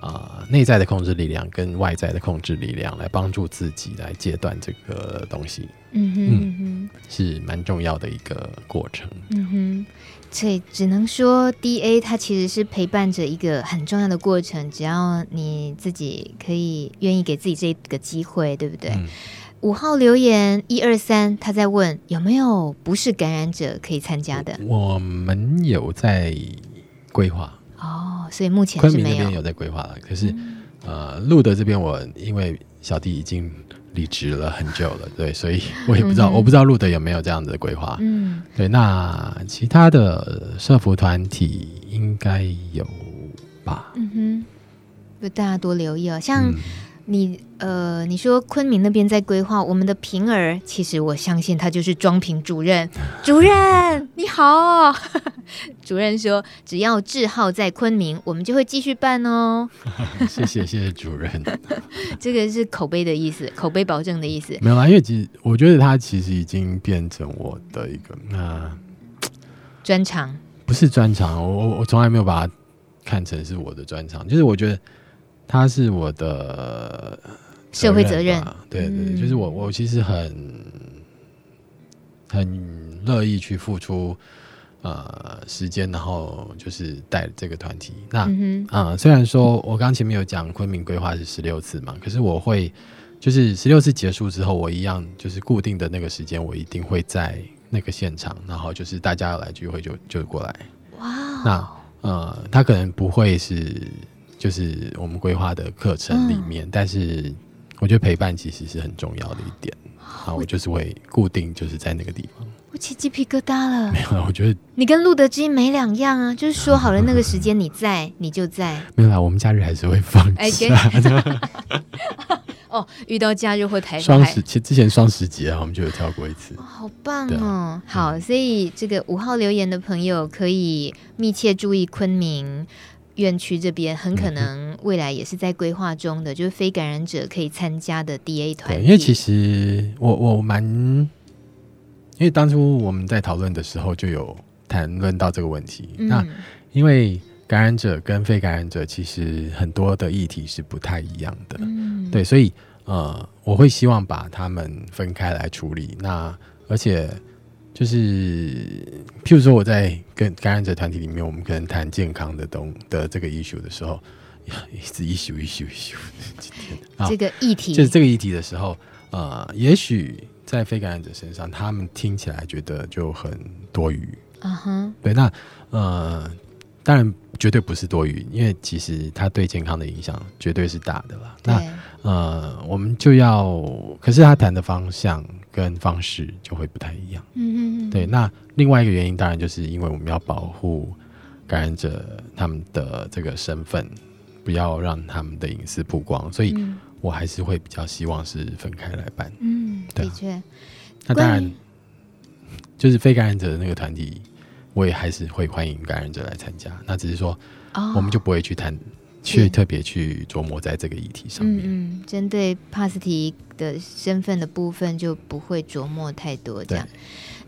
啊、呃、内在的控制力量跟外在的控制力量来帮助自己来戒断这个东西。嗯哼，嗯哼，是蛮重要的一个过程。嗯哼，所以只能说 DA 它其实是陪伴着一个很重要的过程，只要你自己可以愿意给自己这个机会，对不对？嗯五号留言一二三，他在问有没有不是感染者可以参加的？我们有在规划哦，所以目前昆明那边有在规划了。可是、嗯、呃，路德这边我因为小弟已经离职了很久了，对，所以我也不知道，嗯、我不知道路德有没有这样子的规划。嗯，对，那其他的社福团体应该有吧？嗯哼，就大家多留意哦，像。嗯你呃，你说昆明那边在规划我们的平儿，其实我相信他就是装平主任。主任你好，主任说只要志浩在昆明，我们就会继续办哦。谢谢谢谢主任，这个是口碑的意思，口碑保证的意思。没有啦，因为其实我觉得他其实已经变成我的一个那专长，不是专长，我我我从来没有把它看成是我的专长，就是我觉得。他是我的社会责任，对对，嗯、就是我我其实很很乐意去付出呃时间，然后就是带这个团体。那啊、嗯呃，虽然说我刚前面有讲昆明规划是十六次嘛，可是我会就是十六次结束之后，我一样就是固定的那个时间，我一定会在那个现场，然后就是大家要来聚会就就过来。哇、哦，那呃，他可能不会是。就是我们规划的课程里面，嗯、但是我觉得陪伴其实是很重要的一点。好，我就是会固定就是在那个地方。我起鸡皮疙瘩了。没有了，我觉得你跟路德基没两样啊，就是说好了那个时间你在，你就在。没有啦，我们假日还是会放假。哦，遇到假日会台双十，其实之前双十节啊，我们就有跳过一次。哦、好棒哦！好，所以这个五号留言的朋友可以密切注意昆明。院区这边很可能未来也是在规划中的，嗯、就是非感染者可以参加的 DA 团。因为其实我我蛮，因为当初我们在讨论的时候就有谈论到这个问题。嗯、那因为感染者跟非感染者其实很多的议题是不太一样的，嗯、对，所以呃，我会希望把他们分开来处理。那而且就是譬如说我在跟感染者团体里面，我们可能谈健康的东的这个 issue 的时候，一直 issue issue issue，今天这个议题就是这个议题的时候，呃，也许在非感染者身上，他们听起来觉得就很多余。嗯哼，对，那呃，当然绝对不是多余，因为其实它对健康的影响绝对是大的啦。那呃，我们就要，可是他谈的方向跟方式就会不太一样。嗯哼嗯，对。那另外一个原因，当然就是因为我们要保护感染者他们的这个身份，不要让他们的隐私曝光，所以我还是会比较希望是分开来办。嗯，对，的确。那当然，就是非感染者的那个团体。我也还是会欢迎感染者来参加，那只是说，我们就不会去谈，去特别去琢磨在这个议题上面。嗯，针对帕斯提的身份的部分，就不会琢磨太多这样。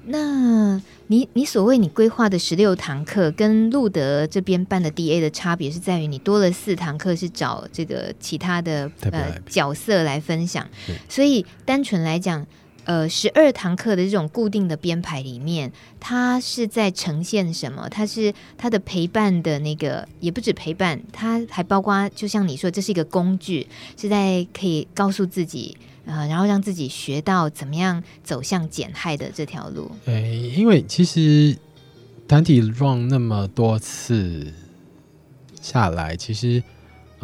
那你你所谓你规划的十六堂课，跟路德这边办的 DA 的差别是在于，你多了四堂课是找这个其他的呃角色来分享，所以单纯来讲。呃，十二堂课的这种固定的编排里面，它是在呈现什么？它是它的陪伴的那个，也不止陪伴，它还包括，就像你说，这是一个工具，是在可以告诉自己，呃，然后让自己学到怎么样走向减害的这条路。诶，因为其实团体 run 那么多次下来，其实。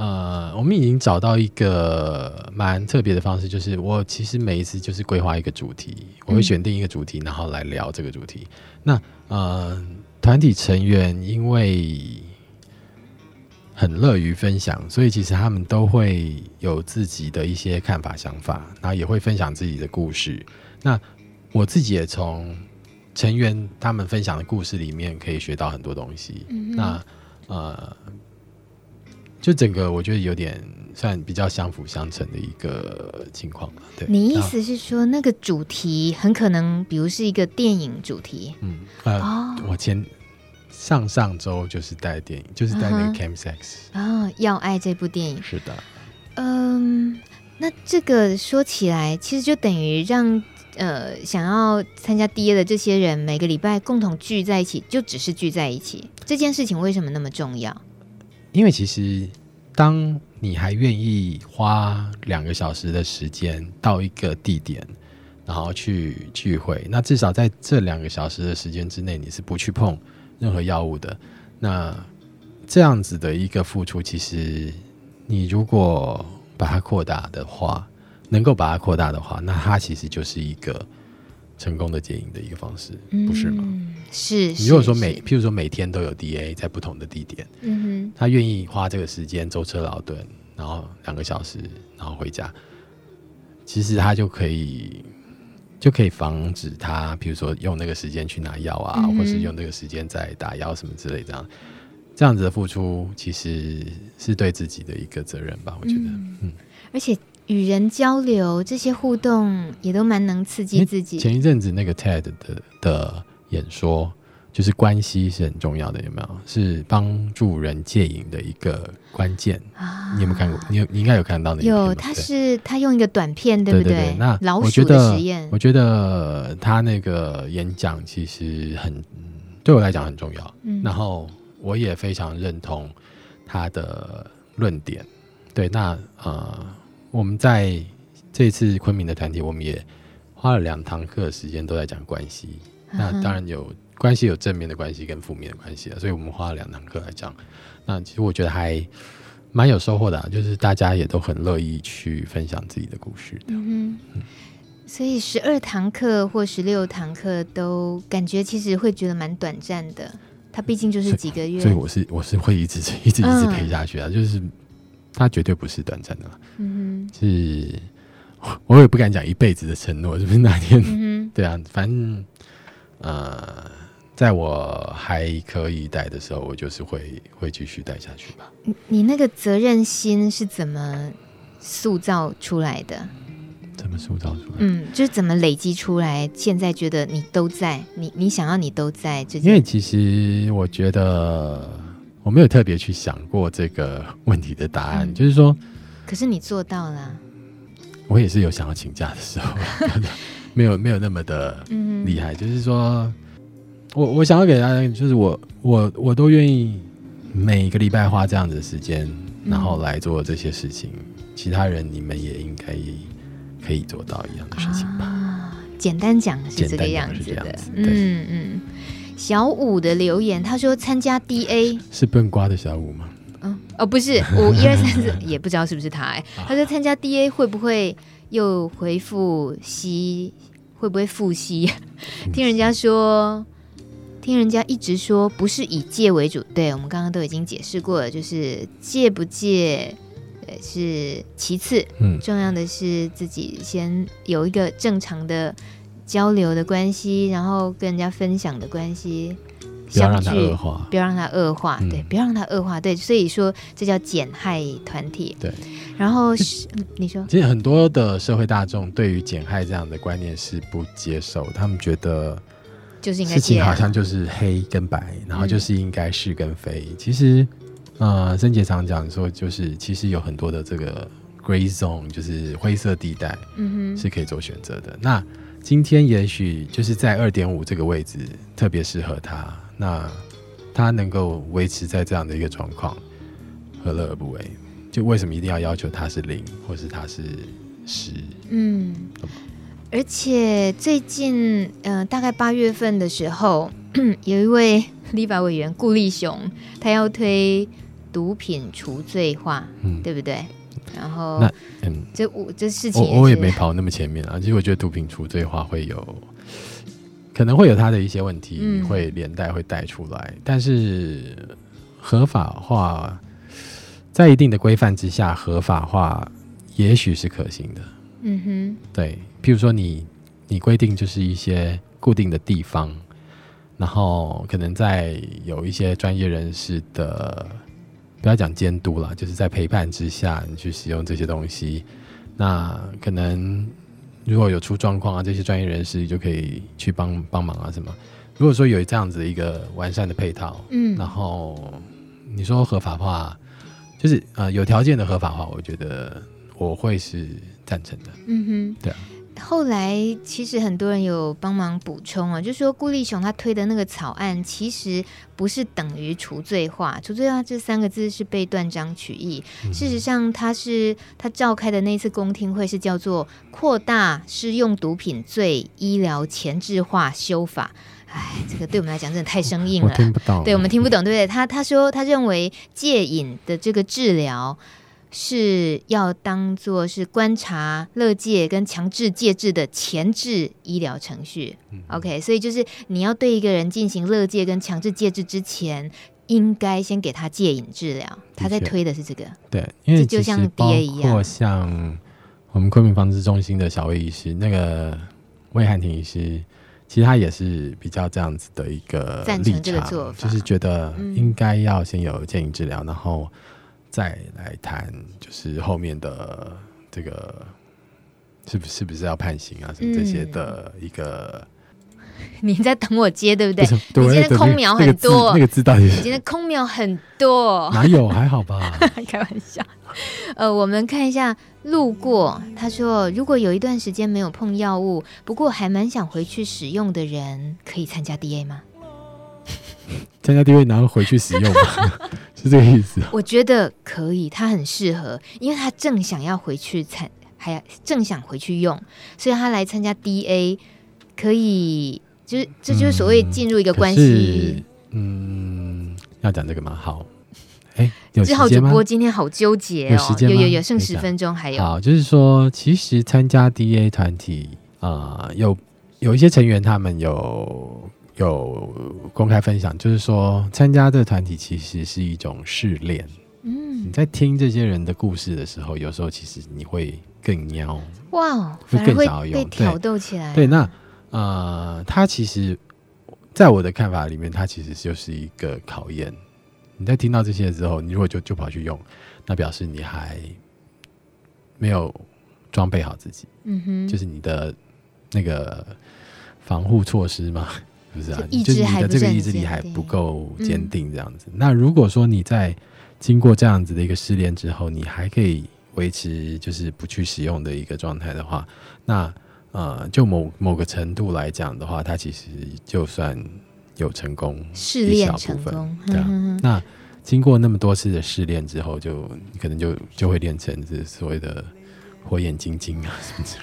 呃，我们已经找到一个蛮特别的方式，就是我其实每一次就是规划一个主题，我会选定一个主题，然后来聊这个主题。那呃，团体成员因为很乐于分享，所以其实他们都会有自己的一些看法、想法，然后也会分享自己的故事。那我自己也从成员他们分享的故事里面可以学到很多东西。那呃。就整个我觉得有点算比较相辅相成的一个情况。对，你意思是说那个主题很可能，比如是一个电影主题？嗯，呃，哦、我前上上周就是带电影，就是带那个 Chem Sex 啊，《要爱》这部电影。是的。嗯，那这个说起来，其实就等于让呃想要参加 DA 的这些人每个礼拜共同聚在一起，就只是聚在一起。这件事情为什么那么重要？因为其实，当你还愿意花两个小时的时间到一个地点，然后去聚会，那至少在这两个小时的时间之内，你是不去碰任何药物的。那这样子的一个付出，其实你如果把它扩大的话，能够把它扩大的话，那它其实就是一个。成功的戒瘾的一个方式，不是吗？嗯、是。你如果说每，譬如说每天都有 DA 在不同的地点，嗯哼，他愿意花这个时间舟车劳顿，然后两个小时，然后回家，其实他就可以就可以防止他，譬如说用那个时间去拿药啊，嗯、或是用那个时间在打药什么之类这样，这样子的付出，其实是对自己的一个责任吧？我觉得，嗯，嗯而且。与人交流，这些互动也都蛮能刺激自己。前一阵子那个 TED 的的演说，就是关系是很重要的，有没有？是帮助人戒瘾的一个关键。啊、你有没有看过？你有，你应该有看到那个。有，他是他用一个短片，对不对？对对对，那老鼠的实验，我觉得他那个演讲其实很对我来讲很重要。嗯，然后我也非常认同他的论点。对，那呃。我们在这次昆明的团体，我们也花了两堂课的时间都在讲关系。Uh. 那当然有关系，有正面的关系跟负面的关系，所以我们花了两堂课来讲。那其实我觉得还蛮有收获的啊，就是大家也都很乐意去分享自己的故事的。嗯，嗯，所以十二堂课或十六堂课都感觉其实会觉得蛮短暂的。它毕竟就是几个月，所以，所以我是我是会一直一直一直陪下去啊，嗯、就是。它绝对不是短暂的，嗯哼，是，我也不敢讲一辈子的承诺，是不是哪天？嗯、对啊，反正，呃，在我还可以带的时候，我就是会会继续带下去吧。你你那个责任心是怎么塑造出来的？怎么塑造出来？嗯，就是怎么累积出来？现在觉得你都在，你你想要你都在，这因为其实我觉得。我没有特别去想过这个问题的答案，嗯、就是说，可是你做到了。我也是有想要请假的时候，没有没有那么的厉害。就是说，我我想要给大家，就是我我我都愿意每个礼拜花这样子的时间，然后来做这些事情。其他人你们也应该可以做到一样的事情吧？啊、简单讲是这个样子的。嗯嗯。小五的留言，他说参加 DA 是笨瓜的小五吗？嗯哦，不是五 一二三四，也不知道是不是他哎。他说参加 DA 会不会又回复吸？会不会复吸？听人家说，听人家一直说不是以戒为主。对，我们刚刚都已经解释过了，就是戒不戒。是其次，嗯，重要的是自己先有一个正常的交流的关系，然后跟人家分享的关系，不要让它恶化，不要让它恶化，嗯、对，不要让它恶化，对，所以说这叫减害团体，对。然后是你说，其实很多的社会大众对于减害这样的观念是不接受，他们觉得就是应该事情好像就是黑跟白，然后就是应该是跟非，嗯、其实。呃，曾杰常讲说，就是其实有很多的这个 gray zone，就是灰色地带，嗯哼，是可以做选择的。那今天也许就是在二点五这个位置特别适合他，那他能够维持在这样的一个状况，何乐而不为？就为什么一定要要求他是零，或是他是十？嗯，而且最近，呃，大概八月份的时候，有一位立法委员顾立雄，他要推。毒品除罪化，嗯，对不对？然后，那嗯，这我这事情我我也没跑那么前面啊。其实我觉得毒品除罪化会有可能会有它的一些问题，嗯、会连带会带出来。但是合法化在一定的规范之下，合法化也许是可行的。嗯哼，对，譬如说你你规定就是一些固定的地方，然后可能在有一些专业人士的。不要讲监督了，就是在陪伴之下，你去使用这些东西。那可能如果有出状况啊，这些专业人士就可以去帮帮忙啊，什么？如果说有这样子一个完善的配套，嗯，然后你说合法化，就是啊、呃，有条件的合法化，我觉得我会是赞成的。嗯哼，对啊。后来其实很多人有帮忙补充啊，就说顾立雄他推的那个草案其实不是等于除罪化，除罪化这三个字是被断章取义。嗯、事实上，他是他召开的那次公听会是叫做扩大适用毒品罪医疗前置化修法。哎，这个对我们来讲真的太生硬了，我听不懂，对我们听不懂，对不对？他他说他认为戒瘾的这个治疗。是要当做是观察乐戒跟强制戒治的前置医疗程序。嗯、OK，所以就是你要对一个人进行乐戒跟强制戒治之前，应该先给他戒瘾治疗。他在推的是这个，对，因为就像爹一样，或像我们昆明防治中心的小魏医师，那个魏汉廷医师，其实他也是比较这样子的一个赞成这个做法，就是觉得应该要先有戒瘾治疗，嗯、然后。再来谈，就是后面的这个是不是不是要判刑啊？什么这些的一个，你在等我接对不对？你今天空秒很多，那个字到底？你今天空秒很多，哪有？还好吧？开玩笑。呃，我们看一下，路过他说，如果有一段时间没有碰药物，不过还蛮想回去使用的人，可以参加 DA 吗？参加 DA 然后回去使用吗？是这个意思。我觉得可以，他很适合，因为他正想要回去参，还要正想回去用，所以他来参加 DA，可以，就是这就是所谓进入一个关系。嗯，要讲这个吗？好，哎，有时间吗？志浩主播今天好纠结哦，有有有，剩十分钟还有。好，就是说，其实参加 DA 团体啊、呃，有有一些成员他们有。有公开分享，就是说参加这个团体其实是一种试炼。嗯，你在听这些人的故事的时候，有时候其实你会更喵哇，会更想要用，被挑逗起来。对，那呃，他其实在我的看法里面，他其实就是一个考验。你在听到这些之后，你如果就就跑去用，那表示你还没有装备好自己。嗯哼，就是你的那个防护措施嘛。不是啊，就，就是你的这个意志力还不够坚定，这样子。嗯、那如果说你在经过这样子的一个试炼之后，你还可以维持就是不去使用的一个状态的话，那呃，就某某个程度来讲的话，它其实就算有成功，试炼成功，对啊。那经过那么多次的试炼之后，就可能就就会练成这所谓的火眼金睛啊 什么之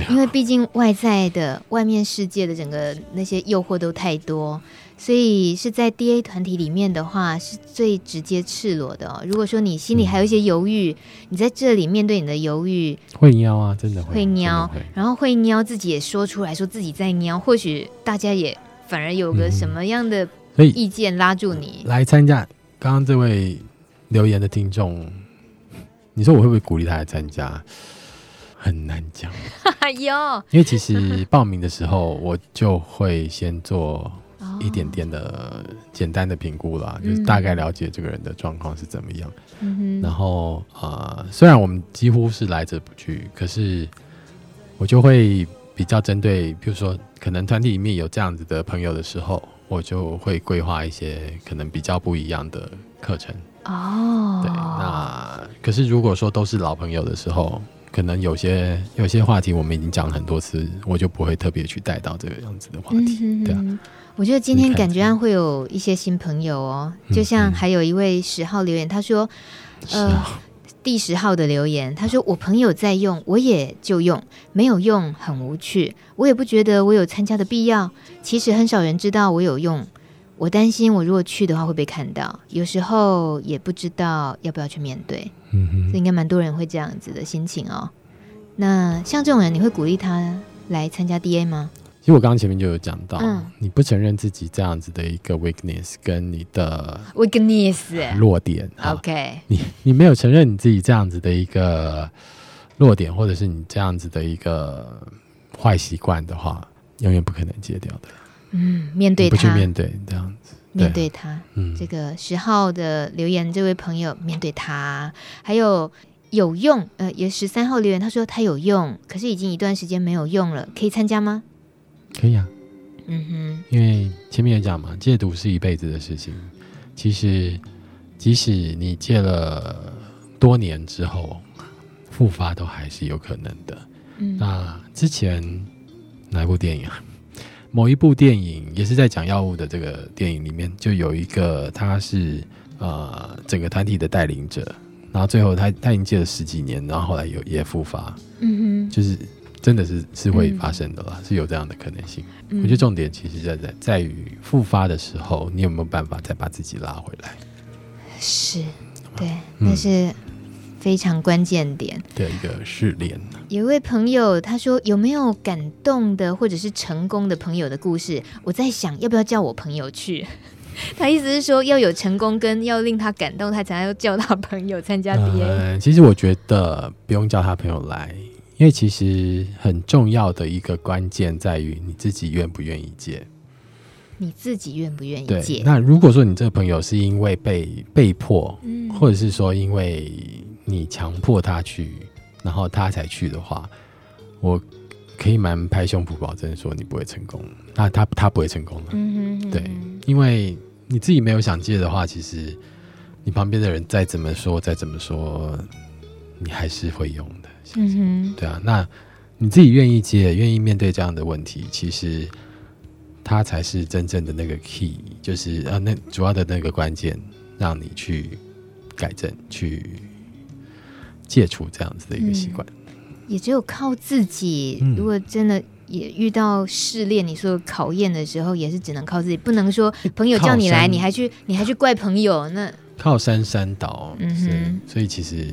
类的。因为毕竟外在的外面世界的整个那些诱惑都太多。所以是在 D A 团体里面的话，是最直接赤裸的哦。如果说你心里还有一些犹豫，嗯、你在这里面对你的犹豫，会喵啊，真的会，会喵，然后会喵自己也说出来说自己在喵，或许大家也反而有个什么样的意见拉住你来参加。刚刚这位留言的听众，你说我会不会鼓励他来参加？很难讲，因为其实报名的时候我就会先做。一点点的简单的评估啦，就是大概了解这个人的状况是怎么样。嗯、然后呃，虽然我们几乎是来者不拒，可是我就会比较针对，比如说可能团体里面有这样子的朋友的时候，我就会规划一些可能比较不一样的课程。哦，对，那可是如果说都是老朋友的时候，可能有些有些话题我们已经讲了很多次，我就不会特别去带到这个样子的话题，嗯、对啊。我觉得今天感觉上会有一些新朋友哦，就像还有一位十号留言，他说，呃，第十号的留言，他说我朋友在用，我也就用，没有用很无趣，我也不觉得我有参加的必要。其实很少人知道我有用，我担心我如果去的话会被看到，有时候也不知道要不要去面对。嗯哼，所以应该蛮多人会这样子的心情哦。那像这种人，你会鼓励他来参加 DA 吗？其实我刚刚前面就有讲到，嗯，你不承认自己这样子的一个 weakness 跟你的 weakness 弱点，OK，你你没有承认你自己这样子的一个弱点，或者是你这样子的一个坏习惯的话，永远不可能戒掉的。嗯，面对他，不去面对这样子，面对他。嗯，这个十号的留言，这位朋友面对他，还有有用，呃，也十三号留言，他说他有用，可是已经一段时间没有用了，可以参加吗？可以啊，嗯哼，因为前面也讲嘛，戒毒是一辈子的事情。其实，即使你戒了多年之后，复发都还是有可能的。嗯，那之前哪一部电影啊？某一部电影也是在讲药物的这个电影里面，就有一个他是呃整个团体的带领者，然后最后他他已经戒了十几年，然后后来有也复发。嗯哼，就是。真的是是会发生的啦，嗯、是有这样的可能性。嗯、我觉得重点其实在在在于复发的时候，你有没有办法再把自己拉回来？是，对，那、嗯、是非常关键点的一个试炼。有一位朋友他说：“有没有感动的或者是成功的朋友的故事？”我在想要不要叫我朋友去。他意思是说要有成功跟要令他感动，他才要叫他朋友参加 DA。呃，其实我觉得不用叫他朋友来。因为其实很重要的一个关键在于你自己愿不愿意接。你自己愿不愿意接？那如果说你这个朋友是因为被被迫，嗯，或者是说因为你强迫他去，然后他才去的话，我可以蛮拍胸脯保证说你不会成功。那他他不会成功的，嗯哼哼，对，因为你自己没有想戒的话，其实你旁边的人再怎么说，再怎么说，你还是会用的。嗯哼，对啊，那你自己愿意接，愿意面对这样的问题，其实他才是真正的那个 key，就是呃，那主要的那个关键，让你去改正，去戒除这样子的一个习惯。嗯，也只有靠自己，如果真的也遇到试炼，你说考验的时候，也是只能靠自己，不能说朋友叫你来，你还去，你还去怪朋友，那靠山山倒。嗯哼，所以其实。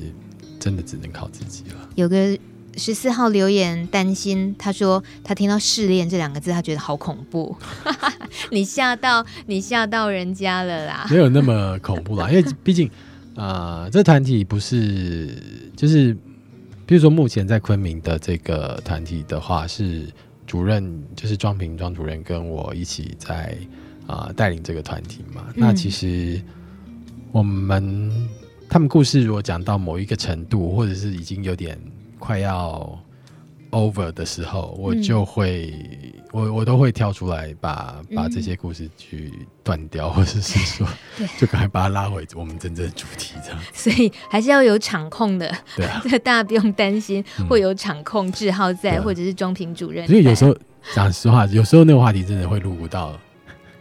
真的只能靠自己了。有个十四号留言担心，他说他听到“试炼”这两个字，他觉得好恐怖。你吓到你吓到人家了啦？没有那么恐怖啦，因为毕竟啊、呃，这团体不是就是，比如说目前在昆明的这个团体的话，是主任就是庄平庄主任跟我一起在啊、呃、带领这个团体嘛。嗯、那其实我们。他们故事如果讲到某一个程度，或者是已经有点快要 over 的时候，我就会我我都会跳出来把把这些故事去断掉，嗯、或者是说，就赶快把它拉回我们真正的主题这样。所以还是要有场控的，对啊，大家不用担心会有场控志浩在，嗯、或者是庄平主任。所以有时候讲实话，有时候那个话题真的会录不到。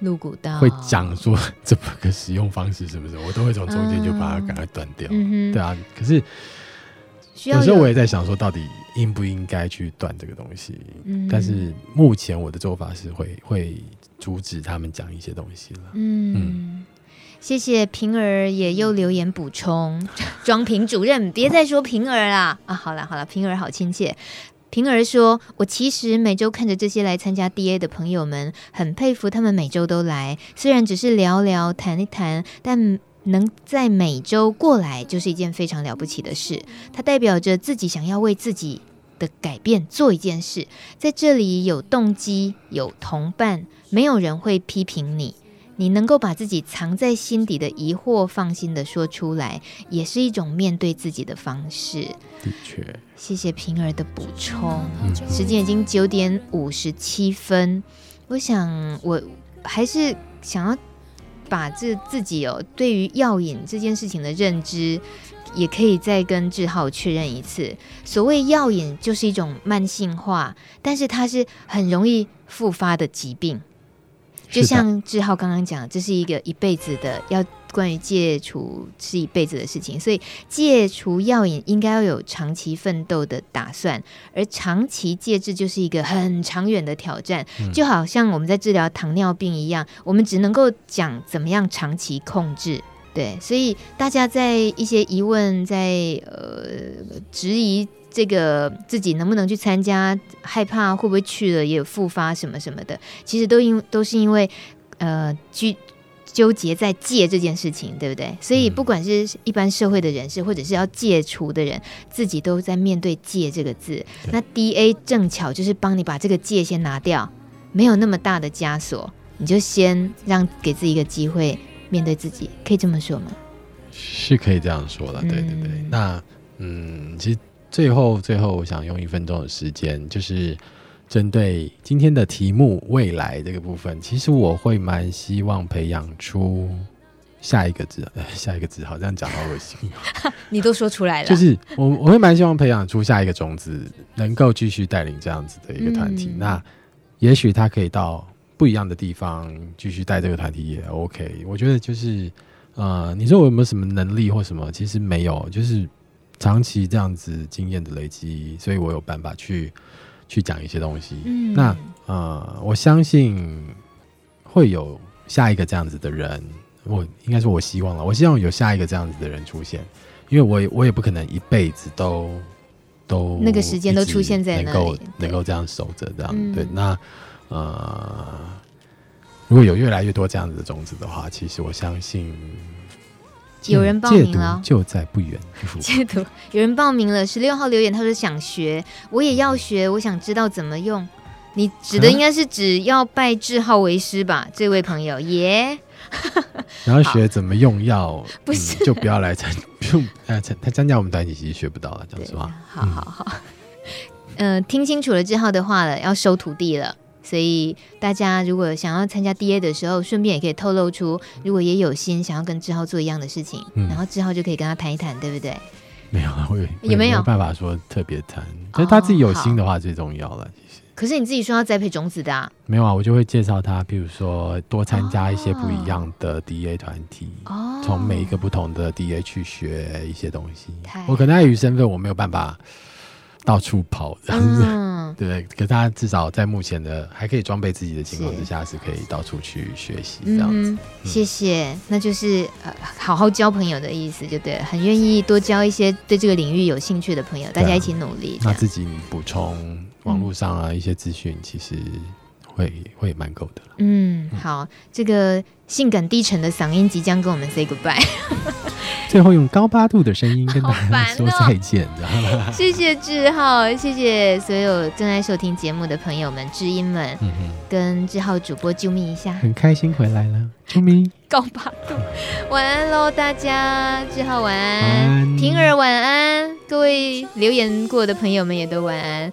露骨到会讲说怎么个使用方式是不是？我都会从中间就把它赶快断掉。嗯、对啊，可是有，有时候我也在想说，到底应不应该去断这个东西？嗯、但是目前我的做法是会会阻止他们讲一些东西了。嗯，嗯谢谢平儿也又留言补充，庄平主任别再说平儿啦啊！好了好了，平儿好亲切。平儿说：“我其实每周看着这些来参加 DA 的朋友们，很佩服他们每周都来。虽然只是聊聊、谈一谈，但能在每周过来，就是一件非常了不起的事。它代表着自己想要为自己的改变做一件事。在这里有动机，有同伴，没有人会批评你。”你能够把自己藏在心底的疑惑放心的说出来，也是一种面对自己的方式。的确，谢谢平儿的补充。嗯、时间已经九点五十七分，我想我还是想要把这自己哦，对于药瘾这件事情的认知，也可以再跟志浩确认一次。所谓药瘾，就是一种慢性化，但是它是很容易复发的疾病。就像志浩刚刚讲，这是一个一辈子的，要关于戒除是一辈子的事情，所以戒除药瘾应该要有长期奋斗的打算，而长期戒治就是一个很长远的挑战，就好像我们在治疗糖尿病一样，我们只能够讲怎么样长期控制。对，所以大家在一些疑问，在呃质疑。这个自己能不能去参加？害怕会不会去了也有复发什么什么的？其实都因都是因为呃纠纠结在戒这件事情，对不对？所以不管是一般社会的人士，或者是要戒除的人，自己都在面对“戒”这个字。那 DA 正巧就是帮你把这个戒先拿掉，没有那么大的枷锁，你就先让给自己一个机会面对自己，可以这么说吗？是可以这样说的，对对对。嗯那嗯，其实。最后，最后，我想用一分钟的时间，就是针对今天的题目“未来”这个部分。其实我会蛮希望培养出下一个字，呃，下一个字好像讲好恶心。你都说出来了，就是我我会蛮希望培养出下一个种子，能够继续带领这样子的一个团体。嗯、那也许他可以到不一样的地方继续带这个团体也 OK。我觉得就是，呃，你说我有没有什么能力或什么？其实没有，就是。长期这样子经验的累积，所以我有办法去去讲一些东西。嗯，那呃，我相信会有下一个这样子的人。我应该说，我希望了，我希望有下一个这样子的人出现，因为我也我也不可能一辈子都都那个时间都出现在能够能够这样守着这样。嗯、对，那呃，如果有越来越多这样子的种子的话，其实我相信。有人报名了，就在不远。戒毒，有人报名了，十六号留言，他说想学，我也要学，我想知道怎么用。你指的应该是指要拜志浩为师吧？啊、这位朋友耶。然后学怎么用药，不是、嗯、就不要来参，不用呃参他参加我们团体其实学不到了，讲实话。好好好，嗯、呃，听清楚了志浩的话了，要收徒弟了。所以大家如果想要参加 DA 的时候，顺便也可以透露出，如果也有心想要跟志浩做一样的事情，嗯、然后志浩就可以跟他谈一谈，对不对？没有啊，我也有没有办法说特别谈，所以他自己有心的话最重要了。其实，可是你自己说要栽培种子的啊？没有啊，我就会介绍他，比如说多参加一些不一样的 DA 团体，哦，从每一个不同的 DA 去学一些东西。我可能碍于身份，我没有办法。到处跑这样子，嗯、对，可是他至少在目前的还可以装备自己的情况之下，是可以到处去学习这样子。谢谢，那就是呃，好好交朋友的意思，就对了，很愿意多交一些对这个领域有兴趣的朋友，大家一起努力。那自己补充网络上啊一些资讯，其实会会蛮够的。嗯，好，这个性感低沉的嗓音即将跟我们 say goodbye。最后用高八度的声音跟大家说再见，知道吗？谢谢志浩，谢谢所有正在收听节目的朋友们、知音们，嗯、跟志浩主播救命一下，很开心回来了，救命，高八度，晚安喽，大家，志浩晚安，晚安平儿晚安，各位留言过的朋友们也都晚安。